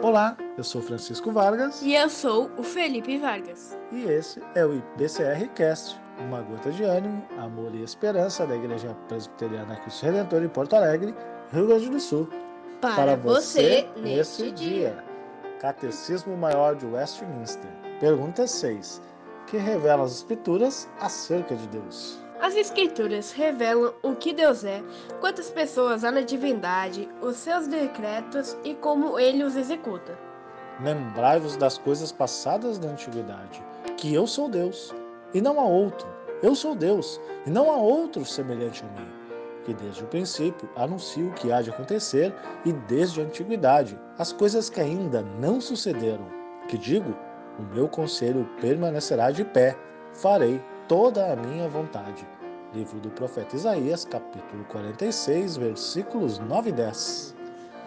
Olá, eu sou Francisco Vargas. E eu sou o Felipe Vargas. E esse é o IPCR Cast, uma gota de ânimo, amor e esperança da Igreja Presbiteriana Cristo Redentor em Porto Alegre, Rio Grande do Sul. Para, Para você, você, neste dia. dia. Catecismo Maior de Westminster. Pergunta 6. Que revela as Escrituras acerca de Deus? As Escrituras revelam o que Deus é, quantas pessoas há na divindade, os seus decretos e como ele os executa. Lembrai-vos das coisas passadas da antiguidade, que eu sou Deus, e não há outro. Eu sou Deus, e não há outro semelhante a mim, que desde o princípio anuncio o que há de acontecer, e desde a antiguidade as coisas que ainda não sucederam. Que digo, o meu conselho permanecerá de pé, farei toda a minha vontade. Livro do profeta Isaías, capítulo 46, versículos 9 e 10.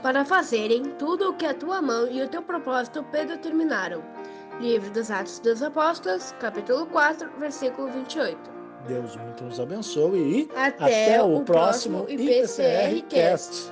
Para fazerem tudo o que a tua mão e o teu propósito predeterminaram. Livro dos Atos dos Apóstolos, capítulo 4, versículo 28. Deus muito nos abençoe e até, até o, próximo IPCR Cast.